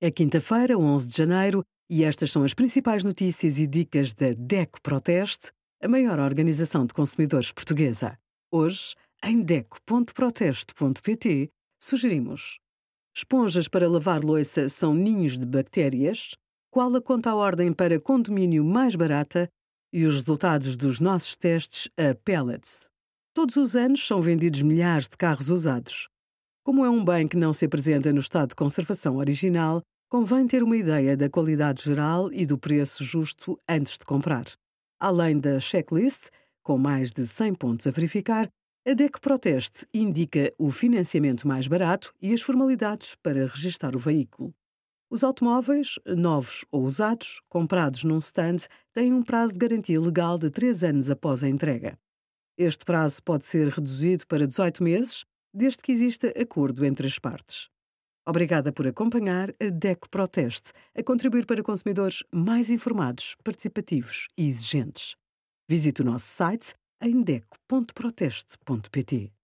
É quinta-feira, 11 de janeiro, e estas são as principais notícias e dicas da DECO Proteste, a maior organização de consumidores portuguesa. Hoje, em DECO.proteste.pt, sugerimos: esponjas para lavar louça são ninhos de bactérias? Qual a conta à ordem para condomínio mais barata? E os resultados dos nossos testes a pellets. Todos os anos são vendidos milhares de carros usados. Como é um bem que não se apresenta no estado de conservação original, convém ter uma ideia da qualidade geral e do preço justo antes de comprar. Além da checklist, com mais de 100 pontos a verificar, a DEC Proteste indica o financiamento mais barato e as formalidades para registar o veículo. Os automóveis, novos ou usados, comprados num stand, têm um prazo de garantia legal de 3 anos após a entrega. Este prazo pode ser reduzido para 18 meses desde que exista acordo entre as partes. Obrigada por acompanhar a DECO Proteste, a contribuir para consumidores mais informados, participativos e exigentes. Visite o nosso site em deco.proteste.pt.